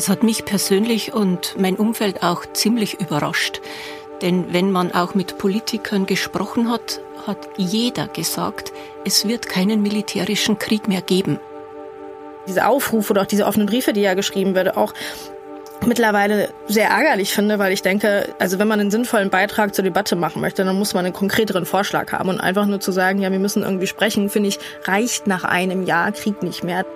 Es hat mich persönlich und mein Umfeld auch ziemlich überrascht. Denn wenn man auch mit Politikern gesprochen hat, hat jeder gesagt, es wird keinen militärischen Krieg mehr geben. Diese Aufrufe oder auch diese offenen Briefe, die ja geschrieben werden, auch mittlerweile sehr ärgerlich finde, weil ich denke, also wenn man einen sinnvollen Beitrag zur Debatte machen möchte, dann muss man einen konkreteren Vorschlag haben und einfach nur zu sagen, ja, wir müssen irgendwie sprechen, finde ich, reicht nach einem Jahr Krieg nicht mehr.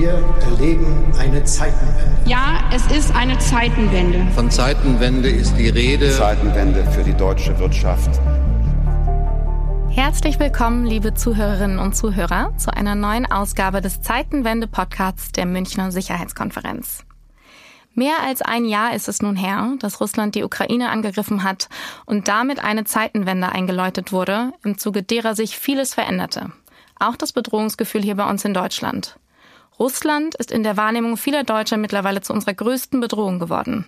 Wir erleben eine Zeitenwende. Ja, es ist eine Zeitenwende. Von Zeitenwende ist die Rede. Zeitenwende für die deutsche Wirtschaft. Herzlich willkommen, liebe Zuhörerinnen und Zuhörer, zu einer neuen Ausgabe des Zeitenwende-Podcasts der Münchner Sicherheitskonferenz. Mehr als ein Jahr ist es nun her, dass Russland die Ukraine angegriffen hat und damit eine Zeitenwende eingeläutet wurde, im Zuge derer sich vieles veränderte. Auch das Bedrohungsgefühl hier bei uns in Deutschland. Russland ist in der Wahrnehmung vieler Deutscher mittlerweile zu unserer größten Bedrohung geworden.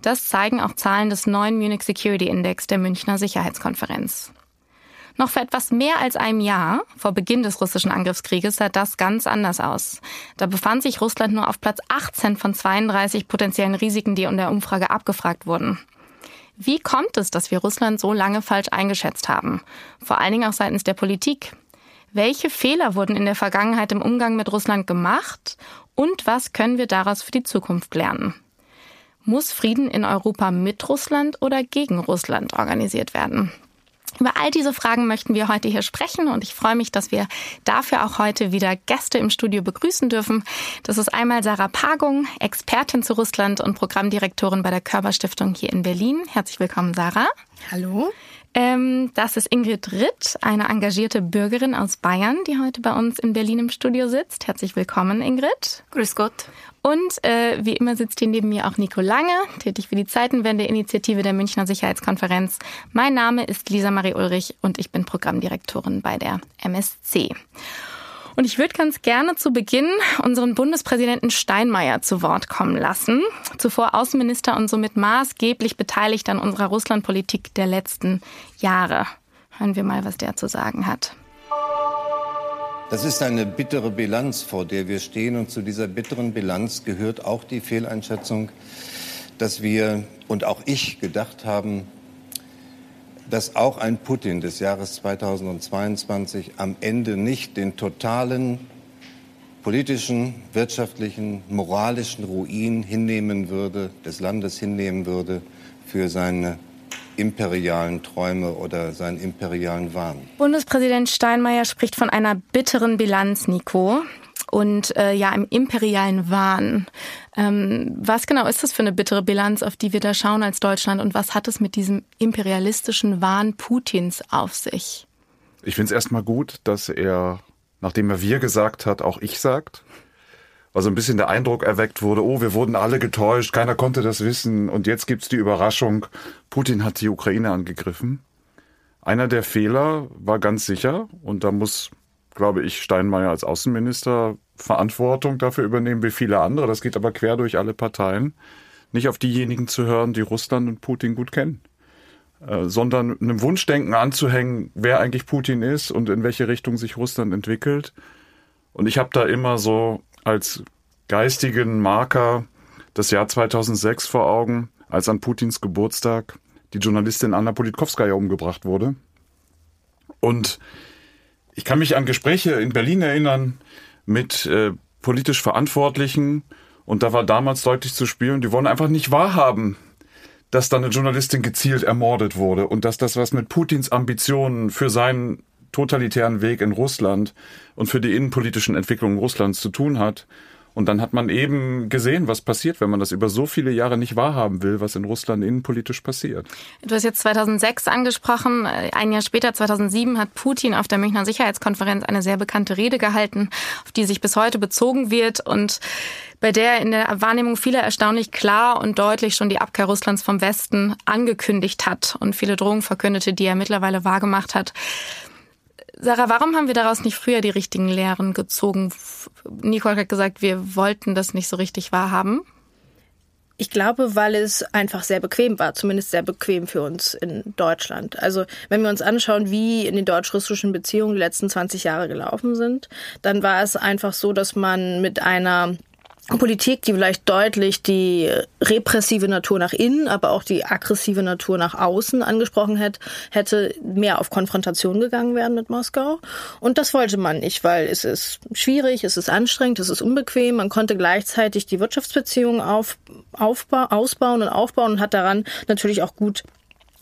Das zeigen auch Zahlen des neuen Munich Security Index der Münchner Sicherheitskonferenz. Noch vor etwas mehr als einem Jahr, vor Beginn des russischen Angriffskrieges, sah das ganz anders aus. Da befand sich Russland nur auf Platz 18 von 32 potenziellen Risiken, die in der Umfrage abgefragt wurden. Wie kommt es, dass wir Russland so lange falsch eingeschätzt haben? Vor allen Dingen auch seitens der Politik. Welche Fehler wurden in der Vergangenheit im Umgang mit Russland gemacht? Und was können wir daraus für die Zukunft lernen? Muss Frieden in Europa mit Russland oder gegen Russland organisiert werden? Über all diese Fragen möchten wir heute hier sprechen und ich freue mich, dass wir dafür auch heute wieder Gäste im Studio begrüßen dürfen. Das ist einmal Sarah Pagung, Expertin zu Russland und Programmdirektorin bei der Körperstiftung hier in Berlin. Herzlich willkommen, Sarah. Hallo. Ähm, das ist Ingrid Ritt, eine engagierte Bürgerin aus Bayern, die heute bei uns in Berlin im Studio sitzt. Herzlich willkommen, Ingrid. Grüß Gott. Und äh, wie immer sitzt hier neben mir auch Nico Lange, tätig für die Zeitenwende-Initiative der Münchner Sicherheitskonferenz. Mein Name ist Lisa Marie Ulrich und ich bin Programmdirektorin bei der MSC. Und ich würde ganz gerne zu Beginn unseren Bundespräsidenten Steinmeier zu Wort kommen lassen. Zuvor Außenminister und somit maßgeblich beteiligt an unserer Russlandpolitik der letzten Jahre. Hören wir mal, was der zu sagen hat. Das ist eine bittere Bilanz, vor der wir stehen. Und zu dieser bitteren Bilanz gehört auch die Fehleinschätzung, dass wir und auch ich gedacht haben, dass auch ein Putin des Jahres 2022 am Ende nicht den totalen politischen, wirtschaftlichen, moralischen Ruin hinnehmen würde, des Landes hinnehmen würde für seine imperialen Träume oder seinen imperialen Wahn. Bundespräsident Steinmeier spricht von einer bitteren Bilanz, Nico. Und äh, ja, im imperialen Wahn. Ähm, was genau ist das für eine bittere Bilanz, auf die wir da schauen als Deutschland? Und was hat es mit diesem imperialistischen Wahn Putins auf sich? Ich finde es erstmal gut, dass er, nachdem er wir gesagt hat, auch ich sagt also ein bisschen der Eindruck erweckt wurde, oh, wir wurden alle getäuscht, keiner konnte das wissen und jetzt gibt's die Überraschung, Putin hat die Ukraine angegriffen. Einer der Fehler war ganz sicher, und da muss, glaube ich, Steinmeier als Außenminister Verantwortung dafür übernehmen, wie viele andere, das geht aber quer durch alle Parteien, nicht auf diejenigen zu hören, die Russland und Putin gut kennen, äh, sondern einem Wunschdenken anzuhängen, wer eigentlich Putin ist und in welche Richtung sich Russland entwickelt. Und ich habe da immer so als geistigen Marker das Jahr 2006 vor Augen, als an Putins Geburtstag die Journalistin Anna Politkovskaya umgebracht wurde. Und ich kann mich an Gespräche in Berlin erinnern mit äh, politisch Verantwortlichen und da war damals deutlich zu spüren, die wollen einfach nicht wahrhaben, dass da eine Journalistin gezielt ermordet wurde und dass das was mit Putins Ambitionen für seinen totalitären Weg in Russland und für die innenpolitischen Entwicklungen Russlands zu tun hat. Und dann hat man eben gesehen, was passiert, wenn man das über so viele Jahre nicht wahrhaben will, was in Russland innenpolitisch passiert. Du hast jetzt 2006 angesprochen. Ein Jahr später, 2007, hat Putin auf der Münchner Sicherheitskonferenz eine sehr bekannte Rede gehalten, auf die sich bis heute bezogen wird und bei der in der Wahrnehmung vieler erstaunlich klar und deutlich schon die Abkehr Russlands vom Westen angekündigt hat und viele Drohungen verkündete, die er mittlerweile wahrgemacht hat. Sarah, warum haben wir daraus nicht früher die richtigen Lehren gezogen? Nicole hat gesagt, wir wollten das nicht so richtig wahrhaben. Ich glaube, weil es einfach sehr bequem war, zumindest sehr bequem für uns in Deutschland. Also wenn wir uns anschauen, wie in den deutsch-russischen Beziehungen die letzten 20 Jahre gelaufen sind, dann war es einfach so, dass man mit einer Politik, die vielleicht deutlich die repressive Natur nach innen, aber auch die aggressive Natur nach außen angesprochen hätte, hätte mehr auf Konfrontation gegangen werden mit Moskau. Und das wollte man nicht, weil es ist schwierig, es ist anstrengend, es ist unbequem. Man konnte gleichzeitig die Wirtschaftsbeziehungen auf, aufbau, ausbauen und aufbauen und hat daran natürlich auch gut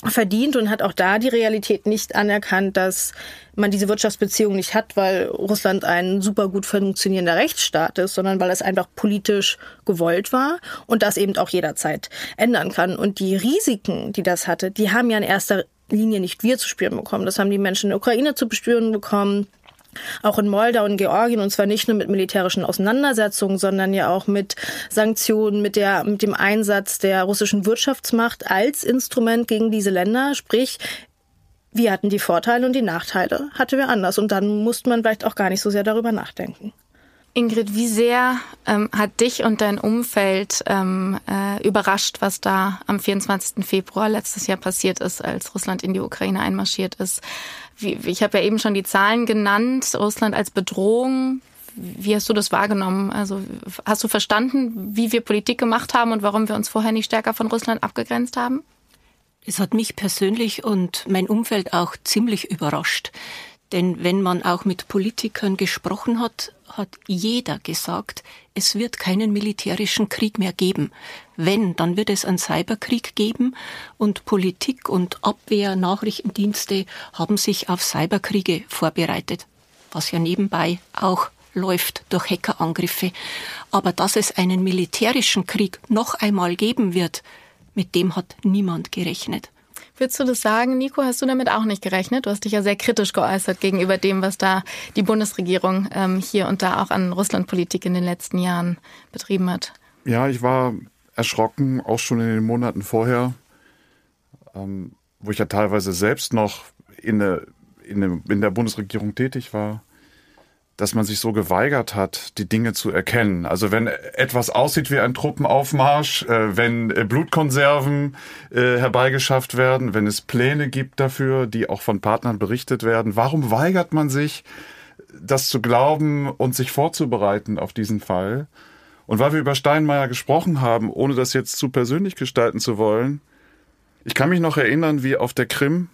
verdient und hat auch da die Realität nicht anerkannt, dass man diese Wirtschaftsbeziehung nicht hat, weil Russland ein super gut funktionierender Rechtsstaat ist, sondern weil es einfach politisch gewollt war und das eben auch jederzeit ändern kann. Und die Risiken, die das hatte, die haben ja in erster Linie nicht wir zu spüren bekommen. Das haben die Menschen in der Ukraine zu spüren bekommen auch in Moldau und Georgien und zwar nicht nur mit militärischen Auseinandersetzungen, sondern ja auch mit Sanktionen, mit der mit dem Einsatz der russischen Wirtschaftsmacht als Instrument gegen diese Länder, sprich wir hatten die Vorteile und die Nachteile hatten wir anders und dann musste man vielleicht auch gar nicht so sehr darüber nachdenken. Ingrid, wie sehr ähm, hat dich und dein Umfeld ähm, äh, überrascht, was da am 24. Februar letztes Jahr passiert ist, als Russland in die Ukraine einmarschiert ist? Wie, ich habe ja eben schon die Zahlen genannt, Russland als Bedrohung. Wie hast du das wahrgenommen? Also hast du verstanden, wie wir Politik gemacht haben und warum wir uns vorher nicht stärker von Russland abgegrenzt haben? Es hat mich persönlich und mein Umfeld auch ziemlich überrascht. Denn wenn man auch mit Politikern gesprochen hat, hat jeder gesagt, es wird keinen militärischen Krieg mehr geben. Wenn, dann wird es einen Cyberkrieg geben und Politik und Abwehr, Nachrichtendienste haben sich auf Cyberkriege vorbereitet, was ja nebenbei auch läuft durch Hackerangriffe. Aber dass es einen militärischen Krieg noch einmal geben wird, mit dem hat niemand gerechnet. Würdest du das sagen, Nico? Hast du damit auch nicht gerechnet? Du hast dich ja sehr kritisch geäußert gegenüber dem, was da die Bundesregierung ähm, hier und da auch an Russlandpolitik in den letzten Jahren betrieben hat. Ja, ich war erschrocken, auch schon in den Monaten vorher, ähm, wo ich ja teilweise selbst noch in der, in, der, in der Bundesregierung tätig war dass man sich so geweigert hat, die Dinge zu erkennen. Also wenn etwas aussieht wie ein Truppenaufmarsch, äh, wenn äh, Blutkonserven äh, herbeigeschafft werden, wenn es Pläne gibt dafür, die auch von Partnern berichtet werden, warum weigert man sich, das zu glauben und sich vorzubereiten auf diesen Fall? Und weil wir über Steinmeier gesprochen haben, ohne das jetzt zu persönlich gestalten zu wollen, ich kann mich noch erinnern, wie auf der Krim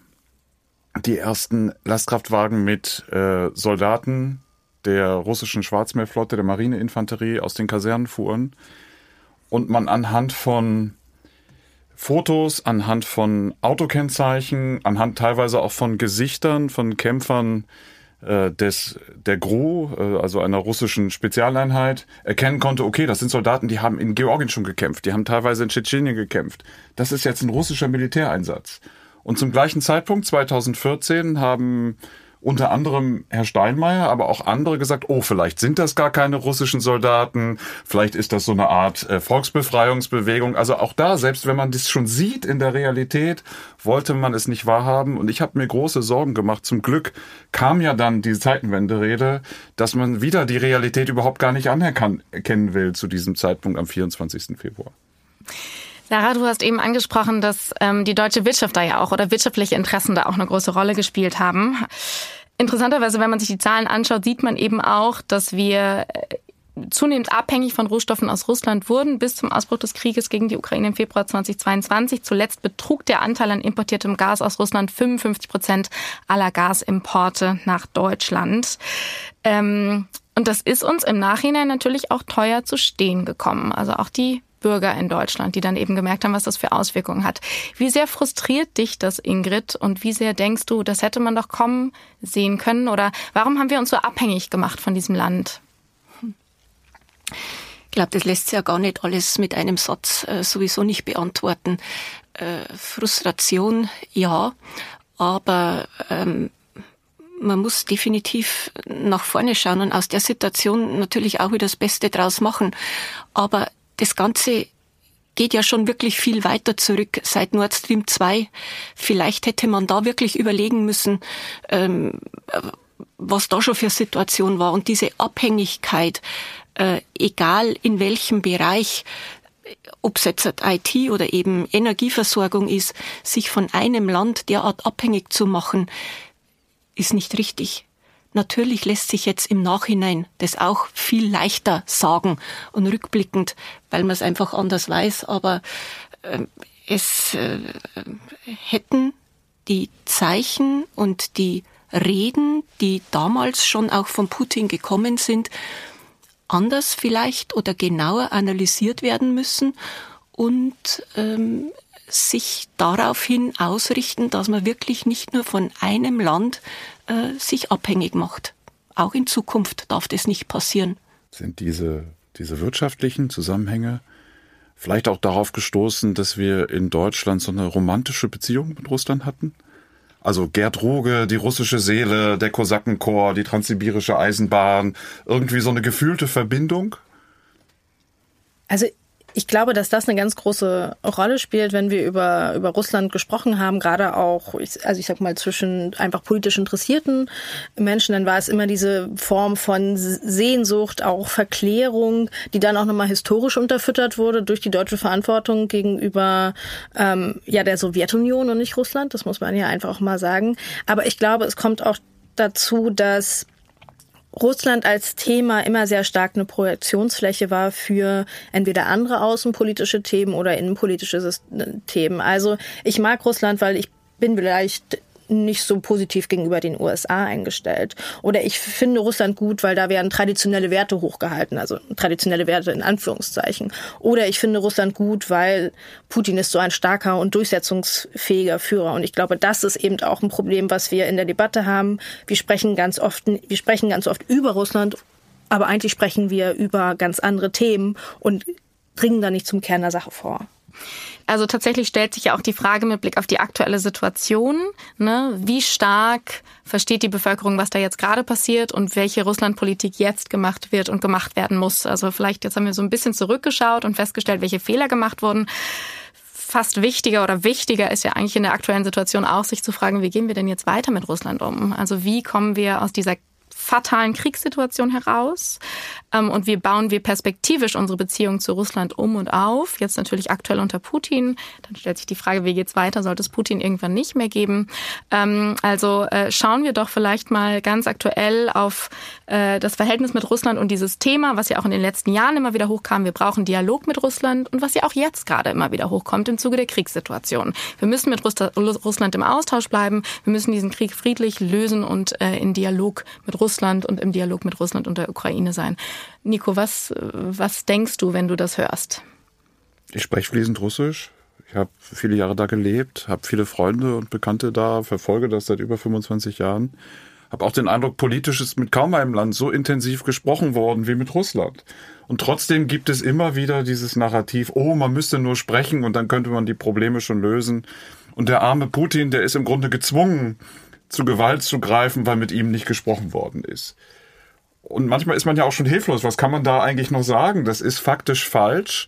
die ersten Lastkraftwagen mit äh, Soldaten der russischen Schwarzmeerflotte, der Marineinfanterie aus den Kasernen fuhren und man anhand von Fotos, anhand von Autokennzeichen, anhand teilweise auch von Gesichtern von Kämpfern äh, des der GRU, äh, also einer russischen Spezialeinheit, erkennen konnte, okay, das sind Soldaten, die haben in Georgien schon gekämpft, die haben teilweise in Tschetschenien gekämpft. Das ist jetzt ein russischer Militäreinsatz. Und zum gleichen Zeitpunkt, 2014, haben unter anderem Herr Steinmeier, aber auch andere gesagt, oh, vielleicht sind das gar keine russischen Soldaten, vielleicht ist das so eine Art äh, Volksbefreiungsbewegung. Also auch da, selbst wenn man das schon sieht in der Realität, wollte man es nicht wahrhaben. Und ich habe mir große Sorgen gemacht. Zum Glück kam ja dann die Zeitenwende-Rede, dass man wieder die Realität überhaupt gar nicht anerkennen will zu diesem Zeitpunkt am 24. Februar. Sarah, du hast eben angesprochen, dass ähm, die deutsche Wirtschaft da ja auch oder wirtschaftliche Interessen da auch eine große Rolle gespielt haben. Interessanterweise, wenn man sich die Zahlen anschaut, sieht man eben auch, dass wir äh, zunehmend abhängig von Rohstoffen aus Russland wurden bis zum Ausbruch des Krieges gegen die Ukraine im Februar 2022. Zuletzt betrug der Anteil an importiertem Gas aus Russland 55 Prozent aller Gasimporte nach Deutschland. Ähm, und das ist uns im Nachhinein natürlich auch teuer zu stehen gekommen. Also auch die Bürger in Deutschland, die dann eben gemerkt haben, was das für Auswirkungen hat. Wie sehr frustriert dich das, Ingrid? Und wie sehr denkst du, das hätte man doch kommen sehen können? Oder warum haben wir uns so abhängig gemacht von diesem Land? Ich glaube, das lässt sich ja gar nicht alles mit einem Satz äh, sowieso nicht beantworten. Äh, Frustration, ja, aber ähm, man muss definitiv nach vorne schauen und aus der Situation natürlich auch wieder das Beste draus machen. Aber das Ganze geht ja schon wirklich viel weiter zurück seit Nord Stream 2. Vielleicht hätte man da wirklich überlegen müssen, ähm, was da schon für Situation war. Und diese Abhängigkeit, äh, egal in welchem Bereich, ob es jetzt IT oder eben Energieversorgung ist, sich von einem Land derart abhängig zu machen, ist nicht richtig. Natürlich lässt sich jetzt im Nachhinein das auch viel leichter sagen und rückblickend, weil man es einfach anders weiß. Aber äh, es äh, hätten die Zeichen und die Reden, die damals schon auch von Putin gekommen sind, anders vielleicht oder genauer analysiert werden müssen und ähm, sich daraufhin ausrichten, dass man wirklich nicht nur von einem Land äh, sich abhängig macht. Auch in Zukunft darf das nicht passieren. Sind diese, diese wirtschaftlichen Zusammenhänge vielleicht auch darauf gestoßen, dass wir in Deutschland so eine romantische Beziehung mit Russland hatten? Also Gerd Ruge, die russische Seele, der Kosakenchor, die transsibirische Eisenbahn, irgendwie so eine gefühlte Verbindung? Also ich glaube, dass das eine ganz große Rolle spielt, wenn wir über, über Russland gesprochen haben, gerade auch, also ich sag mal, zwischen einfach politisch interessierten Menschen, dann war es immer diese Form von Sehnsucht, auch Verklärung, die dann auch nochmal historisch unterfüttert wurde durch die deutsche Verantwortung gegenüber ähm, ja der Sowjetunion und nicht Russland. Das muss man ja einfach auch mal sagen. Aber ich glaube, es kommt auch dazu, dass Russland als Thema immer sehr stark eine Projektionsfläche war für entweder andere außenpolitische Themen oder innenpolitische Themen. Also ich mag Russland, weil ich bin vielleicht nicht so positiv gegenüber den USA eingestellt. Oder ich finde Russland gut, weil da werden traditionelle Werte hochgehalten, also traditionelle Werte in Anführungszeichen. Oder ich finde Russland gut, weil Putin ist so ein starker und durchsetzungsfähiger Führer. Und ich glaube, das ist eben auch ein Problem, was wir in der Debatte haben. Wir sprechen ganz oft, wir sprechen ganz oft über Russland, aber eigentlich sprechen wir über ganz andere Themen und dringen da nicht zum Kern der Sache vor. Also tatsächlich stellt sich ja auch die Frage mit Blick auf die aktuelle Situation, ne, wie stark versteht die Bevölkerung, was da jetzt gerade passiert und welche Russlandpolitik jetzt gemacht wird und gemacht werden muss. Also vielleicht jetzt haben wir so ein bisschen zurückgeschaut und festgestellt, welche Fehler gemacht wurden fast wichtiger oder wichtiger ist ja eigentlich in der aktuellen Situation auch, sich zu fragen, wie gehen wir denn jetzt weiter mit Russland um? Also wie kommen wir aus dieser fatalen Kriegssituation heraus ähm, und wie bauen wir perspektivisch unsere Beziehung zu Russland um und auf. Jetzt natürlich aktuell unter Putin. Dann stellt sich die Frage, wie geht's weiter? Sollte es Putin irgendwann nicht mehr geben? Ähm, also äh, schauen wir doch vielleicht mal ganz aktuell auf äh, das Verhältnis mit Russland und dieses Thema, was ja auch in den letzten Jahren immer wieder hochkam. Wir brauchen Dialog mit Russland und was ja auch jetzt gerade immer wieder hochkommt im Zuge der Kriegssituation. Wir müssen mit Russland im Austausch bleiben. Wir müssen diesen Krieg friedlich lösen und äh, in Dialog mit Russland Russland und im Dialog mit Russland und der Ukraine sein. Nico, was, was denkst du, wenn du das hörst? Ich spreche fließend Russisch. Ich habe viele Jahre da gelebt, habe viele Freunde und Bekannte da, verfolge das seit über 25 Jahren. Habe auch den Eindruck, politisch ist mit kaum einem Land so intensiv gesprochen worden wie mit Russland. Und trotzdem gibt es immer wieder dieses Narrativ, oh, man müsste nur sprechen und dann könnte man die Probleme schon lösen. Und der arme Putin, der ist im Grunde gezwungen, zu Gewalt zu greifen, weil mit ihm nicht gesprochen worden ist. Und manchmal ist man ja auch schon hilflos. Was kann man da eigentlich noch sagen? Das ist faktisch falsch.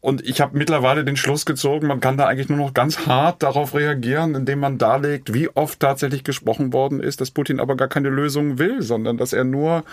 Und ich habe mittlerweile den Schluss gezogen, man kann da eigentlich nur noch ganz hart darauf reagieren, indem man darlegt, wie oft tatsächlich gesprochen worden ist, dass Putin aber gar keine Lösung will, sondern dass er nur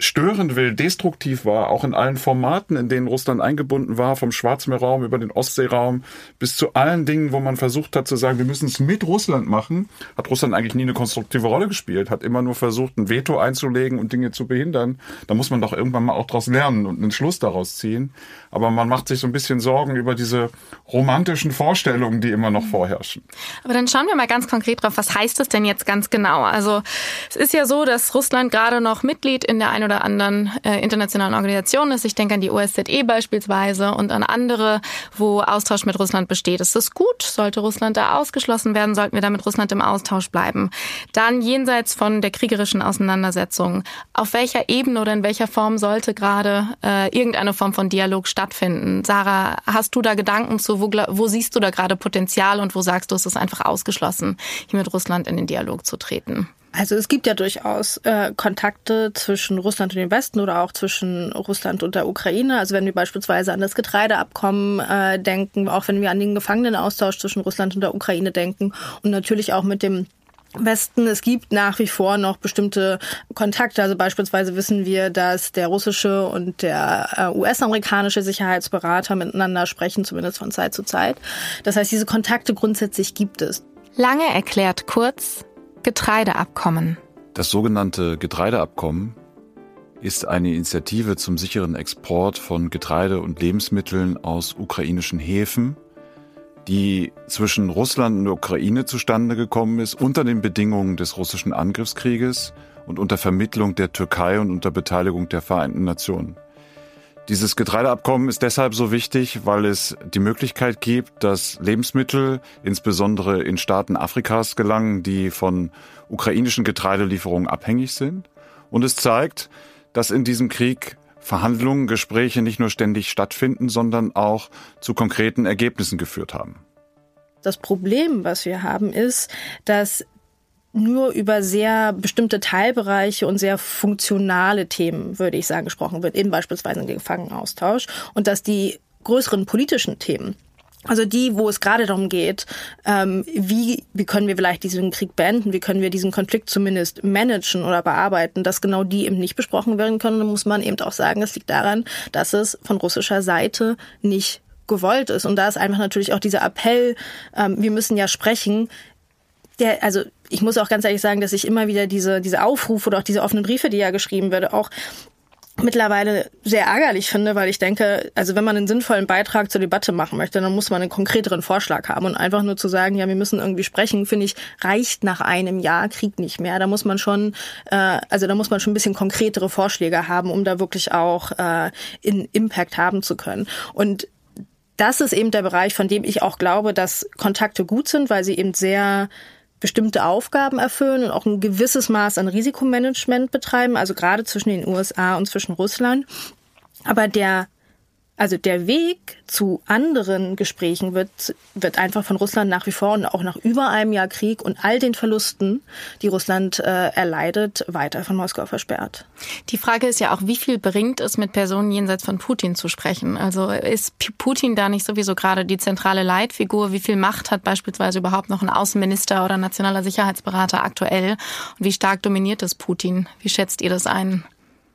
störend will, destruktiv war, auch in allen Formaten, in denen Russland eingebunden war, vom Schwarzmeerraum über den Ostseeraum bis zu allen Dingen, wo man versucht hat zu sagen, wir müssen es mit Russland machen, hat Russland eigentlich nie eine konstruktive Rolle gespielt, hat immer nur versucht, ein Veto einzulegen und Dinge zu behindern. Da muss man doch irgendwann mal auch daraus lernen und einen Schluss daraus ziehen. Aber man macht sich so ein bisschen Sorgen über diese romantischen Vorstellungen, die immer noch vorherrschen. Aber dann schauen wir mal ganz konkret drauf, was heißt das denn jetzt ganz genau? Also es ist ja so, dass Russland gerade noch Mitglied in der ein oder anderen äh, internationalen Organisation ist. Ich denke an die OSZE beispielsweise und an andere, wo Austausch mit Russland besteht. Ist das gut? Sollte Russland da ausgeschlossen werden? Sollten wir da mit Russland im Austausch bleiben? Dann jenseits von der kriegerischen Auseinandersetzung. Auf welcher Ebene oder in welcher Form sollte gerade äh, irgendeine Form von Dialog stattfinden? Sarah, hast du da Gedanken zu? Wo, wo siehst du da gerade Potenzial und wo sagst du, es ist einfach ausgeschlossen, hier mit Russland in den Dialog zu treten? Also es gibt ja durchaus äh, Kontakte zwischen Russland und dem Westen oder auch zwischen Russland und der Ukraine. Also wenn wir beispielsweise an das Getreideabkommen äh, denken, auch wenn wir an den Gefangenenaustausch zwischen Russland und der Ukraine denken und natürlich auch mit dem Westen. Es gibt nach wie vor noch bestimmte Kontakte. Also beispielsweise wissen wir, dass der russische und der äh, US-amerikanische Sicherheitsberater miteinander sprechen, zumindest von Zeit zu Zeit. Das heißt, diese Kontakte grundsätzlich gibt es. Lange erklärt kurz, Getreideabkommen. Das sogenannte Getreideabkommen ist eine Initiative zum sicheren Export von Getreide und Lebensmitteln aus ukrainischen Häfen, die zwischen Russland und der Ukraine zustande gekommen ist unter den Bedingungen des russischen Angriffskrieges und unter Vermittlung der Türkei und unter Beteiligung der Vereinten Nationen. Dieses Getreideabkommen ist deshalb so wichtig, weil es die Möglichkeit gibt, dass Lebensmittel insbesondere in Staaten Afrikas gelangen, die von ukrainischen Getreidelieferungen abhängig sind. Und es zeigt, dass in diesem Krieg Verhandlungen, Gespräche nicht nur ständig stattfinden, sondern auch zu konkreten Ergebnissen geführt haben. Das Problem, was wir haben, ist, dass nur über sehr bestimmte Teilbereiche und sehr funktionale Themen, würde ich sagen, gesprochen wird, eben beispielsweise den Gefangenenaustausch und dass die größeren politischen Themen also die, wo es gerade darum geht, ähm, wie, wie können wir vielleicht diesen Krieg beenden, wie können wir diesen Konflikt zumindest managen oder bearbeiten, dass genau die eben nicht besprochen werden können, dann muss man eben auch sagen, es liegt daran, dass es von russischer Seite nicht gewollt ist. Und da ist einfach natürlich auch dieser Appell, ähm, wir müssen ja sprechen, der, also ich muss auch ganz ehrlich sagen, dass ich immer wieder diese, diese Aufrufe oder auch diese offenen Briefe, die ja geschrieben werden, auch mittlerweile sehr ärgerlich finde, weil ich denke, also wenn man einen sinnvollen Beitrag zur Debatte machen möchte, dann muss man einen konkreteren Vorschlag haben und einfach nur zu sagen, ja, wir müssen irgendwie sprechen, finde ich, reicht nach einem Jahr Krieg nicht mehr. Da muss man schon, äh, also da muss man schon ein bisschen konkretere Vorschläge haben, um da wirklich auch äh, in Impact haben zu können. Und das ist eben der Bereich, von dem ich auch glaube, dass Kontakte gut sind, weil sie eben sehr bestimmte Aufgaben erfüllen und auch ein gewisses Maß an Risikomanagement betreiben, also gerade zwischen den USA und zwischen Russland. Aber der also der Weg zu anderen Gesprächen wird, wird einfach von Russland nach wie vor und auch nach über einem Jahr Krieg und all den Verlusten, die Russland äh, erleidet, weiter von Moskau versperrt. Die Frage ist ja auch, wie viel bringt es, mit Personen jenseits von Putin zu sprechen? Also ist Putin da nicht sowieso gerade die zentrale Leitfigur? Wie viel Macht hat beispielsweise überhaupt noch ein Außenminister oder nationaler Sicherheitsberater aktuell? Und wie stark dominiert es Putin? Wie schätzt ihr das ein?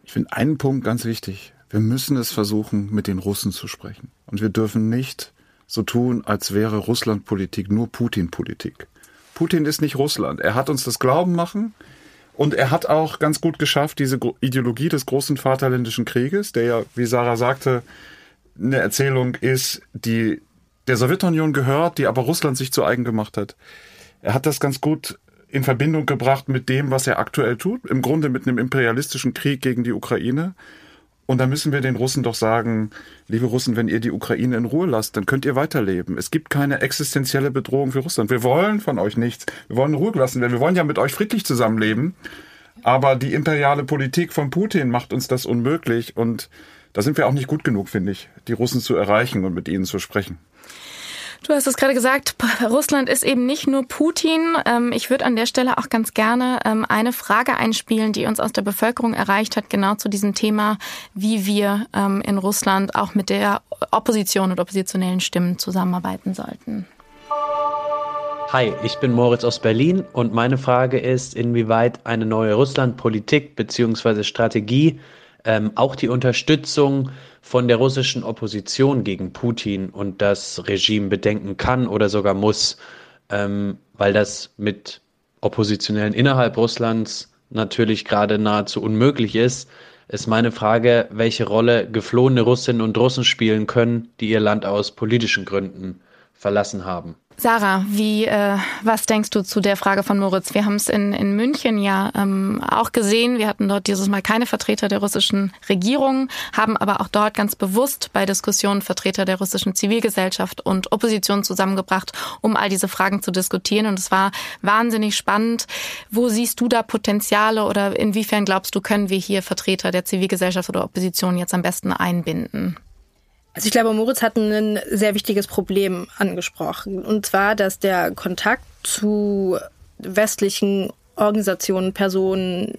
Ich finde einen Punkt ganz wichtig. Wir müssen es versuchen, mit den Russen zu sprechen. Und wir dürfen nicht so tun, als wäre Russlandpolitik nur Putin-Politik. Putin ist nicht Russland. Er hat uns das Glauben machen und er hat auch ganz gut geschafft, diese Ideologie des großen Vaterländischen Krieges, der ja, wie Sarah sagte, eine Erzählung ist, die der Sowjetunion gehört, die aber Russland sich zu eigen gemacht hat. Er hat das ganz gut in Verbindung gebracht mit dem, was er aktuell tut, im Grunde mit einem imperialistischen Krieg gegen die Ukraine. Und da müssen wir den Russen doch sagen, liebe Russen, wenn ihr die Ukraine in Ruhe lasst, dann könnt ihr weiterleben. Es gibt keine existenzielle Bedrohung für Russland. Wir wollen von euch nichts. Wir wollen Ruhe gelassen werden. Wir wollen ja mit euch friedlich zusammenleben. Aber die imperiale Politik von Putin macht uns das unmöglich. Und da sind wir auch nicht gut genug, finde ich, die Russen zu erreichen und mit ihnen zu sprechen. Du hast es gerade gesagt, Russland ist eben nicht nur Putin. Ähm, ich würde an der Stelle auch ganz gerne ähm, eine Frage einspielen, die uns aus der Bevölkerung erreicht hat, genau zu diesem Thema, wie wir ähm, in Russland auch mit der Opposition und oppositionellen Stimmen zusammenarbeiten sollten. Hi, ich bin Moritz aus Berlin und meine Frage ist, inwieweit eine neue Russlandpolitik bzw. Strategie ähm, auch die Unterstützung von der russischen Opposition gegen Putin und das Regime bedenken kann oder sogar muss, ähm, weil das mit Oppositionellen innerhalb Russlands natürlich gerade nahezu unmöglich ist, ist meine Frage, welche Rolle geflohene Russinnen und Russen spielen können, die ihr Land aus politischen Gründen verlassen haben. Sarah, wie, äh, was denkst du zu der Frage von Moritz? Wir haben es in, in München ja ähm, auch gesehen. Wir hatten dort dieses Mal keine Vertreter der russischen Regierung, haben aber auch dort ganz bewusst bei Diskussionen Vertreter der russischen Zivilgesellschaft und Opposition zusammengebracht, um all diese Fragen zu diskutieren. Und es war wahnsinnig spannend. Wo siehst du da Potenziale oder inwiefern glaubst du, können wir hier Vertreter der Zivilgesellschaft oder Opposition jetzt am besten einbinden? Also ich glaube, Moritz hat ein sehr wichtiges Problem angesprochen. Und zwar, dass der Kontakt zu westlichen Organisationen, Personen,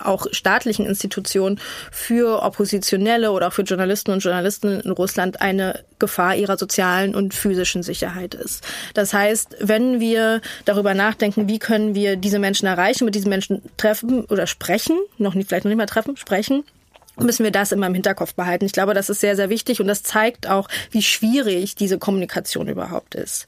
auch staatlichen Institutionen für Oppositionelle oder auch für Journalisten und Journalistinnen in Russland eine Gefahr ihrer sozialen und physischen Sicherheit ist. Das heißt, wenn wir darüber nachdenken, wie können wir diese Menschen erreichen, mit diesen Menschen treffen oder sprechen, noch nicht, vielleicht noch nicht mal treffen, sprechen, müssen wir das immer im Hinterkopf behalten. Ich glaube, das ist sehr, sehr wichtig und das zeigt auch, wie schwierig diese Kommunikation überhaupt ist.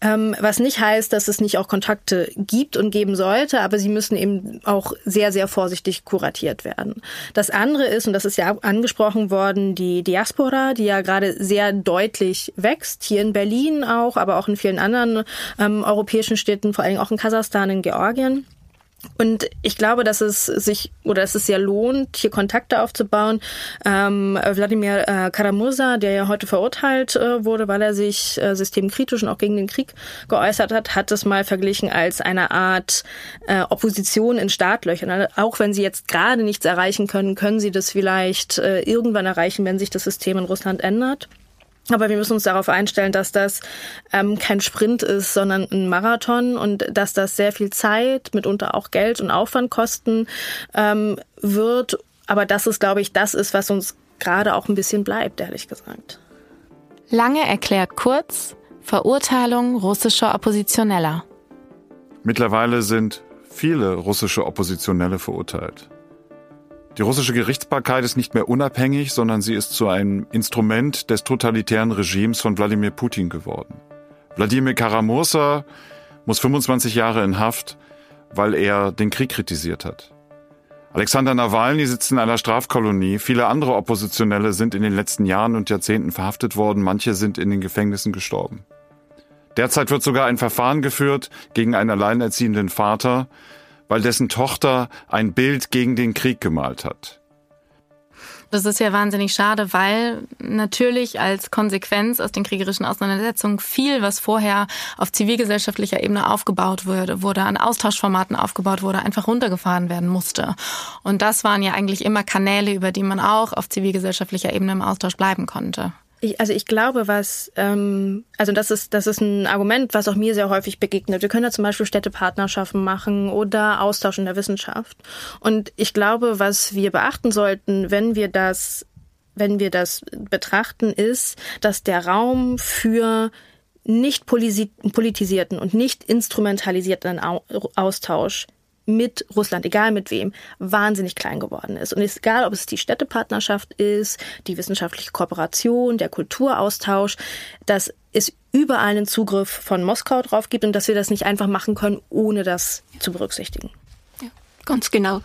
Ähm, was nicht heißt, dass es nicht auch Kontakte gibt und geben sollte, aber sie müssen eben auch sehr, sehr vorsichtig kuratiert werden. Das andere ist, und das ist ja angesprochen worden, die Diaspora, die ja gerade sehr deutlich wächst, hier in Berlin auch, aber auch in vielen anderen ähm, europäischen Städten, vor allem auch in Kasachstan, in Georgien. Und ich glaube, dass es sich oder dass es sehr lohnt, hier Kontakte aufzubauen. Ähm, Wladimir äh, Karamursa, der ja heute verurteilt äh, wurde, weil er sich äh, systemkritisch und auch gegen den Krieg geäußert hat, hat es mal verglichen als eine Art äh, Opposition in Startlöchern. Also auch wenn sie jetzt gerade nichts erreichen können, können sie das vielleicht äh, irgendwann erreichen, wenn sich das System in Russland ändert. Aber wir müssen uns darauf einstellen, dass das ähm, kein Sprint ist, sondern ein Marathon und dass das sehr viel Zeit, mitunter auch Geld und Aufwand kosten ähm, wird. Aber das ist, glaube ich, das ist, was uns gerade auch ein bisschen bleibt, ehrlich gesagt. Lange erklärt kurz Verurteilung russischer Oppositioneller. Mittlerweile sind viele russische Oppositionelle verurteilt. Die russische Gerichtsbarkeit ist nicht mehr unabhängig, sondern sie ist zu einem Instrument des totalitären Regimes von Wladimir Putin geworden. Wladimir Karamursa muss 25 Jahre in Haft, weil er den Krieg kritisiert hat. Alexander Nawalny sitzt in einer Strafkolonie. Viele andere Oppositionelle sind in den letzten Jahren und Jahrzehnten verhaftet worden. Manche sind in den Gefängnissen gestorben. Derzeit wird sogar ein Verfahren geführt gegen einen alleinerziehenden Vater, weil dessen Tochter ein Bild gegen den Krieg gemalt hat. Das ist ja wahnsinnig schade, weil natürlich als Konsequenz aus den kriegerischen Auseinandersetzungen viel, was vorher auf zivilgesellschaftlicher Ebene aufgebaut wurde, wurde an Austauschformaten aufgebaut wurde, einfach runtergefahren werden musste. Und das waren ja eigentlich immer Kanäle, über die man auch auf zivilgesellschaftlicher Ebene im Austausch bleiben konnte. Ich, also ich glaube, was, ähm, also das ist, das ist ein Argument, was auch mir sehr häufig begegnet. Wir können ja zum Beispiel Städtepartnerschaften machen oder Austausch in der Wissenschaft. Und ich glaube, was wir beachten sollten, wenn wir das, wenn wir das betrachten, ist, dass der Raum für nicht politisierten und nicht instrumentalisierten Austausch mit Russland, egal mit wem, wahnsinnig klein geworden ist. Und egal, ob es die Städtepartnerschaft ist, die wissenschaftliche Kooperation, der Kulturaustausch, dass es überall einen Zugriff von Moskau drauf gibt und dass wir das nicht einfach machen können, ohne das zu berücksichtigen. Ganz genau.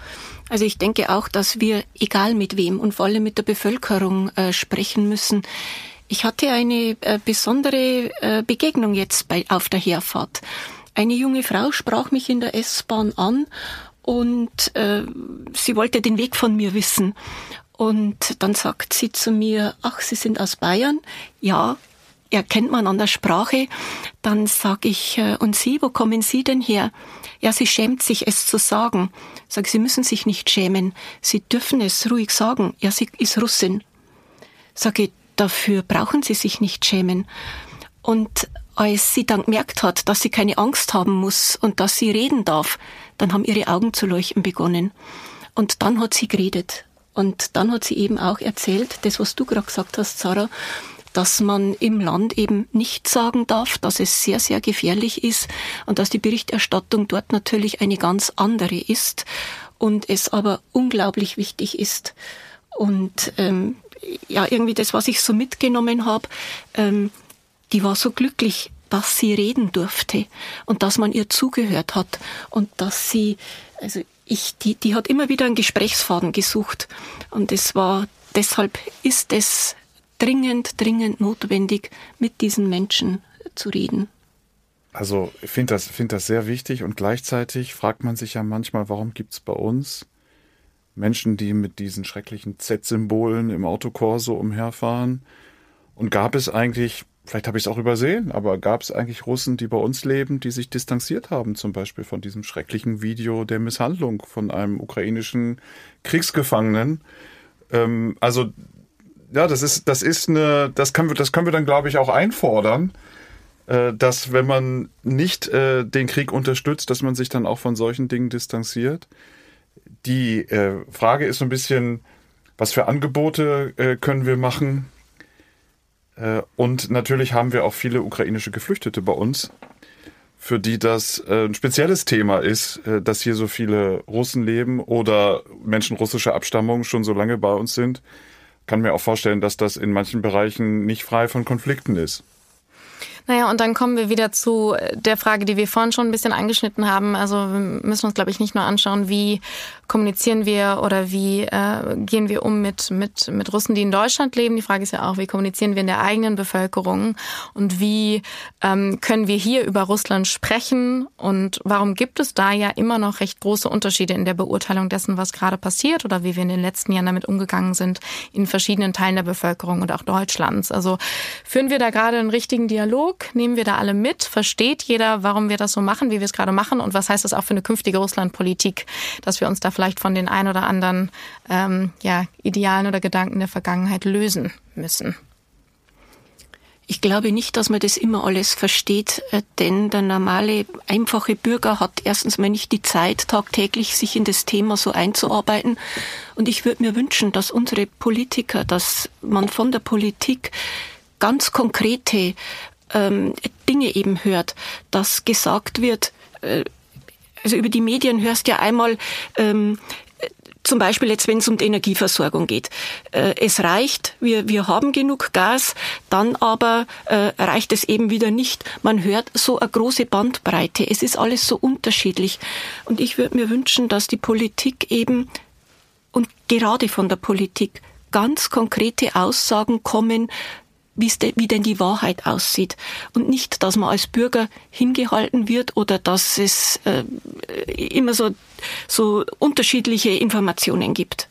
Also ich denke auch, dass wir, egal mit wem und vor allem mit der Bevölkerung äh, sprechen müssen. Ich hatte eine äh, besondere äh, Begegnung jetzt bei, auf der Herfahrt. Eine junge Frau sprach mich in der S-Bahn an und äh, sie wollte den Weg von mir wissen. Und dann sagt sie zu mir, ach, Sie sind aus Bayern? Ja, erkennt man an der Sprache. Dann sag ich, äh, und Sie, wo kommen Sie denn her? Ja, sie schämt sich, es zu sagen. Sag, Sie müssen sich nicht schämen. Sie dürfen es ruhig sagen. Ja, sie ist Russin. Sage, dafür brauchen Sie sich nicht schämen. Und als sie dann gemerkt hat, dass sie keine Angst haben muss und dass sie reden darf, dann haben ihre Augen zu leuchten begonnen. Und dann hat sie geredet. Und dann hat sie eben auch erzählt, das, was du gerade gesagt hast, Sarah, dass man im Land eben nicht sagen darf, dass es sehr, sehr gefährlich ist und dass die Berichterstattung dort natürlich eine ganz andere ist und es aber unglaublich wichtig ist. Und ähm, ja, irgendwie das, was ich so mitgenommen habe, ähm, die war so glücklich, dass sie reden durfte und dass man ihr zugehört hat und dass sie, also ich, die, die hat immer wieder einen Gesprächsfaden gesucht und es war, deshalb ist es dringend, dringend notwendig, mit diesen Menschen zu reden. Also ich finde das, find das sehr wichtig und gleichzeitig fragt man sich ja manchmal, warum gibt es bei uns Menschen, die mit diesen schrecklichen Z-Symbolen im Autokorso umherfahren? Und gab es eigentlich vielleicht habe ich es auch übersehen, aber gab es eigentlich Russen, die bei uns leben, die sich distanziert haben, zum Beispiel von diesem schrecklichen Video der Misshandlung von einem ukrainischen Kriegsgefangenen? Ähm, also ja, das ist, das ist eine, das können wir, das können wir dann, glaube ich, auch einfordern, äh, dass wenn man nicht äh, den Krieg unterstützt, dass man sich dann auch von solchen Dingen distanziert. Die äh, Frage ist so ein bisschen, was für Angebote äh, können wir machen? Äh, und natürlich haben wir auch viele ukrainische Geflüchtete bei uns. für die das äh, ein spezielles Thema ist, äh, dass hier so viele Russen leben oder Menschen russischer Abstammung schon so lange bei uns sind. Kann mir auch vorstellen, dass das in manchen Bereichen nicht frei von Konflikten ist. Naja, und dann kommen wir wieder zu der Frage, die wir vorhin schon ein bisschen angeschnitten haben. Also wir müssen uns, glaube ich, nicht nur anschauen, wie kommunizieren wir oder wie äh, gehen wir um mit, mit, mit Russen, die in Deutschland leben. Die Frage ist ja auch, wie kommunizieren wir in der eigenen Bevölkerung und wie ähm, können wir hier über Russland sprechen und warum gibt es da ja immer noch recht große Unterschiede in der Beurteilung dessen, was gerade passiert oder wie wir in den letzten Jahren damit umgegangen sind in verschiedenen Teilen der Bevölkerung und auch Deutschlands. Also führen wir da gerade einen richtigen Dialog? Dialog? Nehmen wir da alle mit? Versteht jeder, warum wir das so machen, wie wir es gerade machen? Und was heißt das auch für eine künftige Russlandpolitik, dass wir uns da vielleicht von den ein oder anderen ähm, ja, Idealen oder Gedanken der Vergangenheit lösen müssen? Ich glaube nicht, dass man das immer alles versteht, äh, denn der normale, einfache Bürger hat erstens mal nicht die Zeit, tagtäglich sich in das Thema so einzuarbeiten. Und ich würde mir wünschen, dass unsere Politiker, dass man von der Politik ganz konkrete ähm, Dinge eben hört, dass gesagt wird, äh, also über die Medien hörst ja einmal, ähm, zum Beispiel jetzt, wenn es um die Energieversorgung geht. Äh, es reicht, wir, wir haben genug Gas, dann aber äh, reicht es eben wieder nicht. Man hört so eine große Bandbreite. Es ist alles so unterschiedlich. Und ich würde mir wünschen, dass die Politik eben und gerade von der Politik ganz konkrete Aussagen kommen, de, wie denn die Wahrheit aussieht. Und nicht, dass man als Bürger hingehalten wird oder dass es äh, immer so, so unterschiedliche Informationen gibt.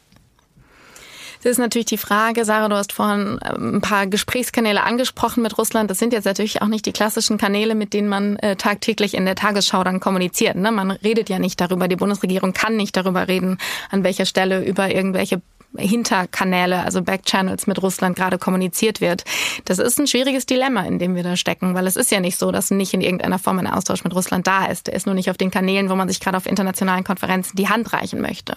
Das ist natürlich die Frage, Sarah, du hast vorhin ähm, ein paar Gesprächskanäle angesprochen mit Russland. Das sind jetzt natürlich auch nicht die klassischen Kanäle, mit denen man äh, tagtäglich in der Tagesschau dann kommuniziert. Ne? Man redet ja nicht darüber. Die Bundesregierung kann nicht darüber reden, an welcher Stelle über irgendwelche Hinterkanäle, also Backchannels mit Russland gerade kommuniziert wird. Das ist ein schwieriges Dilemma, in dem wir da stecken, weil es ist ja nicht so, dass nicht in irgendeiner Form ein Austausch mit Russland da ist. Der ist nur nicht auf den Kanälen, wo man sich gerade auf internationalen Konferenzen die Hand reichen möchte.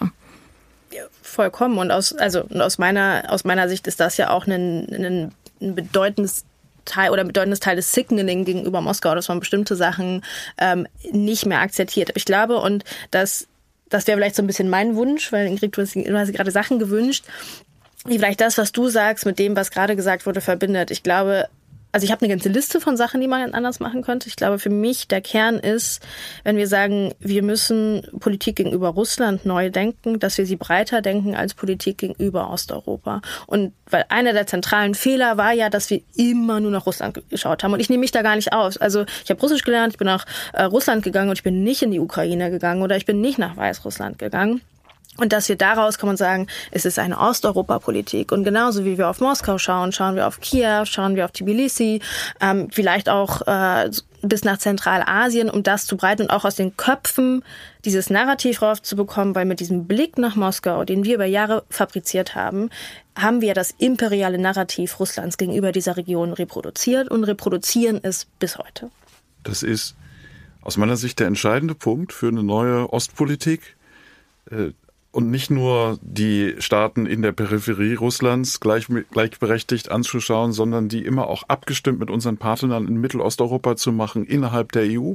Ja, vollkommen. Und aus, also, aus meiner, aus meiner Sicht ist das ja auch ein, ein, ein bedeutendes Teil oder bedeutendes Teil des Signaling gegenüber Moskau, dass man bestimmte Sachen ähm, nicht mehr akzeptiert. Ich glaube, und das das wäre vielleicht so ein bisschen mein Wunsch, weil Ingrid, du hast, du hast gerade Sachen gewünscht, die vielleicht das, was du sagst, mit dem, was gerade gesagt wurde, verbindet. Ich glaube, also ich habe eine ganze Liste von Sachen, die man anders machen könnte. Ich glaube, für mich der Kern ist, wenn wir sagen, wir müssen Politik gegenüber Russland neu denken, dass wir sie breiter denken als Politik gegenüber Osteuropa. Und weil einer der zentralen Fehler war ja, dass wir immer nur nach Russland geschaut haben. Und ich nehme mich da gar nicht aus. Also ich habe Russisch gelernt, ich bin nach äh, Russland gegangen und ich bin nicht in die Ukraine gegangen oder ich bin nicht nach Weißrussland gegangen. Und dass wir daraus kann man sagen, es ist eine Osteuropa-Politik. Und genauso wie wir auf Moskau schauen, schauen wir auf Kiew, schauen wir auf Tbilisi, ähm, vielleicht auch äh, bis nach Zentralasien, um das zu breiten und auch aus den Köpfen dieses Narrativ rauszubekommen, weil mit diesem Blick nach Moskau, den wir über Jahre fabriziert haben, haben wir das imperiale Narrativ Russlands gegenüber dieser Region reproduziert und reproduzieren es bis heute. Das ist aus meiner Sicht der entscheidende Punkt für eine neue Ostpolitik äh, und nicht nur die Staaten in der Peripherie Russlands gleich, gleichberechtigt anzuschauen, sondern die immer auch abgestimmt mit unseren Partnern in Mittelosteuropa zu machen, innerhalb der EU.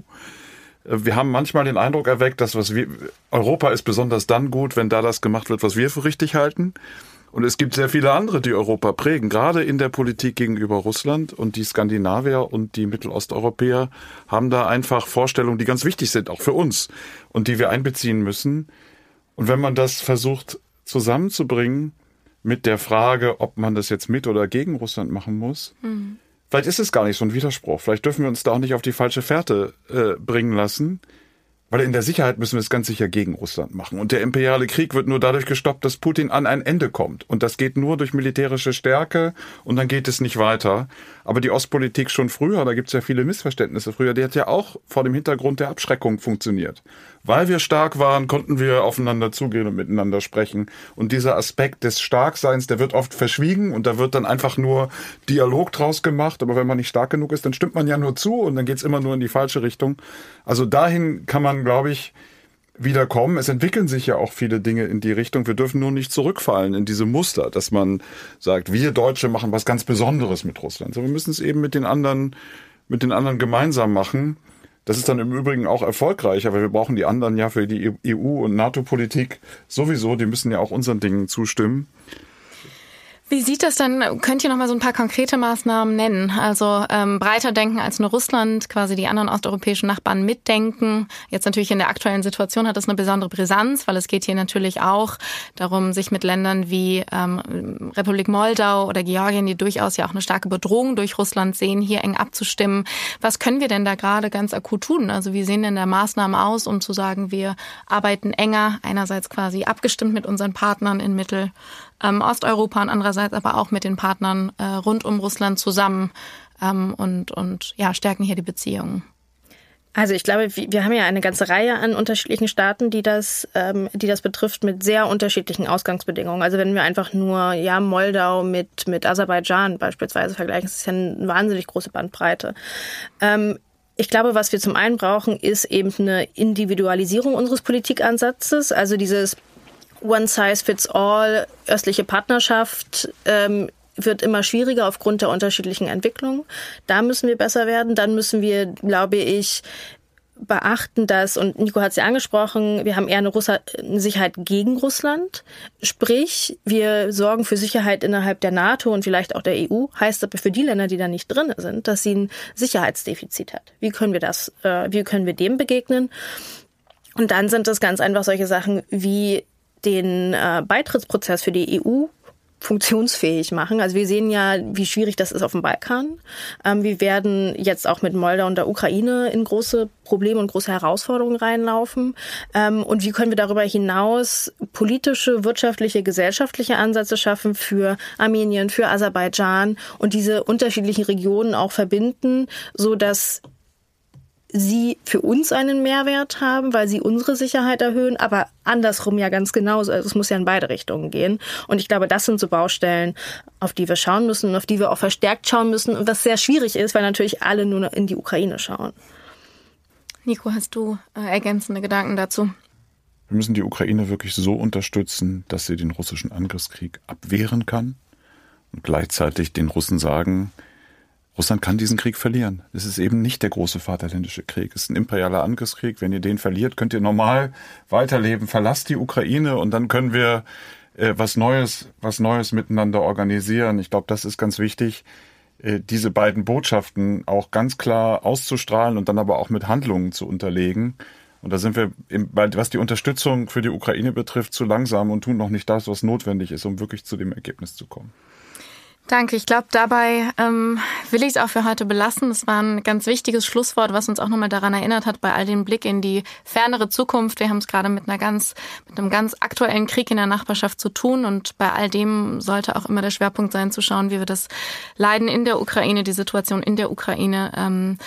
Wir haben manchmal den Eindruck erweckt, dass was wir, Europa ist besonders dann gut, wenn da das gemacht wird, was wir für richtig halten. Und es gibt sehr viele andere, die Europa prägen, gerade in der Politik gegenüber Russland. Und die Skandinavier und die Mittelosteuropäer haben da einfach Vorstellungen, die ganz wichtig sind, auch für uns, und die wir einbeziehen müssen. Und wenn man das versucht zusammenzubringen mit der Frage, ob man das jetzt mit oder gegen Russland machen muss, mhm. vielleicht ist es gar nicht so ein Widerspruch. Vielleicht dürfen wir uns da auch nicht auf die falsche Fährte äh, bringen lassen. Weil in der Sicherheit müssen wir es ganz sicher gegen Russland machen. Und der imperiale Krieg wird nur dadurch gestoppt, dass Putin an ein Ende kommt. Und das geht nur durch militärische Stärke und dann geht es nicht weiter. Aber die Ostpolitik schon früher, da gibt es ja viele Missverständnisse früher, die hat ja auch vor dem Hintergrund der Abschreckung funktioniert. Weil wir stark waren, konnten wir aufeinander zugehen und miteinander sprechen. Und dieser Aspekt des Starkseins, der wird oft verschwiegen und da wird dann einfach nur Dialog draus gemacht. Aber wenn man nicht stark genug ist, dann stimmt man ja nur zu und dann geht's immer nur in die falsche Richtung. Also dahin kann man, glaube ich, wieder kommen. Es entwickeln sich ja auch viele Dinge in die Richtung. Wir dürfen nur nicht zurückfallen in diese Muster, dass man sagt, wir Deutsche machen was ganz Besonderes mit Russland. So, wir müssen es eben mit den anderen, mit den anderen gemeinsam machen. Das ist dann im Übrigen auch erfolgreich, aber wir brauchen die anderen ja für die EU- und NATO-Politik sowieso. Die müssen ja auch unseren Dingen zustimmen. Wie sieht das dann? Könnt ihr noch mal so ein paar konkrete Maßnahmen nennen? Also ähm, breiter denken als nur Russland, quasi die anderen osteuropäischen Nachbarn mitdenken. Jetzt natürlich in der aktuellen Situation hat das eine besondere Brisanz, weil es geht hier natürlich auch darum, sich mit Ländern wie ähm, Republik Moldau oder Georgien, die durchaus ja auch eine starke Bedrohung durch Russland sehen, hier eng abzustimmen. Was können wir denn da gerade ganz akut tun? Also wie sehen denn da Maßnahmen aus, um zu sagen, wir arbeiten enger, einerseits quasi abgestimmt mit unseren Partnern in Mittel ähm, Osteuropa und andererseits aber auch mit den Partnern äh, rund um Russland zusammen ähm, und, und ja, stärken hier die Beziehungen. Also ich glaube, wir haben ja eine ganze Reihe an unterschiedlichen Staaten, die das, ähm, die das betrifft, mit sehr unterschiedlichen Ausgangsbedingungen. Also wenn wir einfach nur ja Moldau mit mit Aserbaidschan beispielsweise vergleichen, das ist ja eine wahnsinnig große Bandbreite. Ähm, ich glaube, was wir zum einen brauchen, ist eben eine Individualisierung unseres Politikansatzes, also dieses One Size Fits All, östliche Partnerschaft ähm, wird immer schwieriger aufgrund der unterschiedlichen Entwicklungen. Da müssen wir besser werden. Dann müssen wir, glaube ich, beachten, dass, und Nico hat es ja angesprochen, wir haben eher eine, Russa eine Sicherheit gegen Russland. Sprich, wir sorgen für Sicherheit innerhalb der NATO und vielleicht auch der EU. Heißt aber für die Länder, die da nicht drin sind, dass sie ein Sicherheitsdefizit hat. Wie können wir das, äh, wie können wir dem begegnen? Und dann sind es ganz einfach solche Sachen wie den äh, Beitrittsprozess für die EU funktionsfähig machen. Also wir sehen ja, wie schwierig das ist auf dem Balkan. Ähm, wir werden jetzt auch mit Moldau und der Ukraine in große Probleme und große Herausforderungen reinlaufen. Ähm, und wie können wir darüber hinaus politische, wirtschaftliche, gesellschaftliche Ansätze schaffen für Armenien, für Aserbaidschan und diese unterschiedlichen Regionen auch verbinden, so dass sie für uns einen Mehrwert haben, weil sie unsere Sicherheit erhöhen, aber andersrum ja ganz genauso. Also es muss ja in beide Richtungen gehen. Und ich glaube, das sind so Baustellen, auf die wir schauen müssen und auf die wir auch verstärkt schauen müssen und was sehr schwierig ist, weil natürlich alle nur in die Ukraine schauen. Nico, hast du äh, ergänzende Gedanken dazu? Wir müssen die Ukraine wirklich so unterstützen, dass sie den russischen Angriffskrieg abwehren kann und gleichzeitig den Russen sagen, Russland kann diesen Krieg verlieren. Es ist eben nicht der große Vaterländische Krieg. Es ist ein imperialer Angriffskrieg. Wenn ihr den verliert, könnt ihr normal weiterleben. Verlasst die Ukraine und dann können wir äh, was Neues, was Neues miteinander organisieren. Ich glaube, das ist ganz wichtig, äh, diese beiden Botschaften auch ganz klar auszustrahlen und dann aber auch mit Handlungen zu unterlegen. Und da sind wir, im, was die Unterstützung für die Ukraine betrifft, zu langsam und tun noch nicht das, was notwendig ist, um wirklich zu dem Ergebnis zu kommen. Danke. Ich glaube, dabei ähm, will ich es auch für heute belassen. Das war ein ganz wichtiges Schlusswort, was uns auch nochmal daran erinnert hat, bei all dem Blick in die fernere Zukunft. Wir haben es gerade mit einer ganz, mit einem ganz aktuellen Krieg in der Nachbarschaft zu tun und bei all dem sollte auch immer der Schwerpunkt sein, zu schauen, wie wir das Leiden in der Ukraine, die Situation in der Ukraine ähm,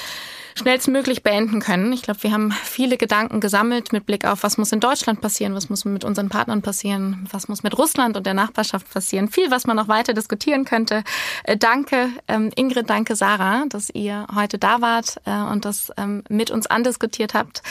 schnellstmöglich beenden können. Ich glaube, wir haben viele Gedanken gesammelt mit Blick auf, was muss in Deutschland passieren, was muss mit unseren Partnern passieren, was muss mit Russland und der Nachbarschaft passieren. Viel, was man noch weiter diskutieren könnte. Äh, danke, ähm, Ingrid, danke, Sarah, dass ihr heute da wart äh, und das ähm, mit uns andiskutiert habt.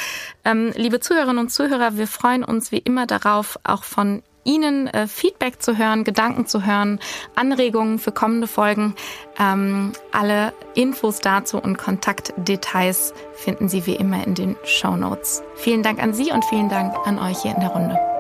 Ähm, liebe Zuhörerinnen und Zuhörer, wir freuen uns wie immer darauf, auch von Ihnen äh, Feedback zu hören, Gedanken zu hören, Anregungen für kommende Folgen. Ähm, alle Infos dazu und Kontaktdetails finden Sie wie immer in den Show Notes. Vielen Dank an Sie und vielen Dank an euch hier in der Runde.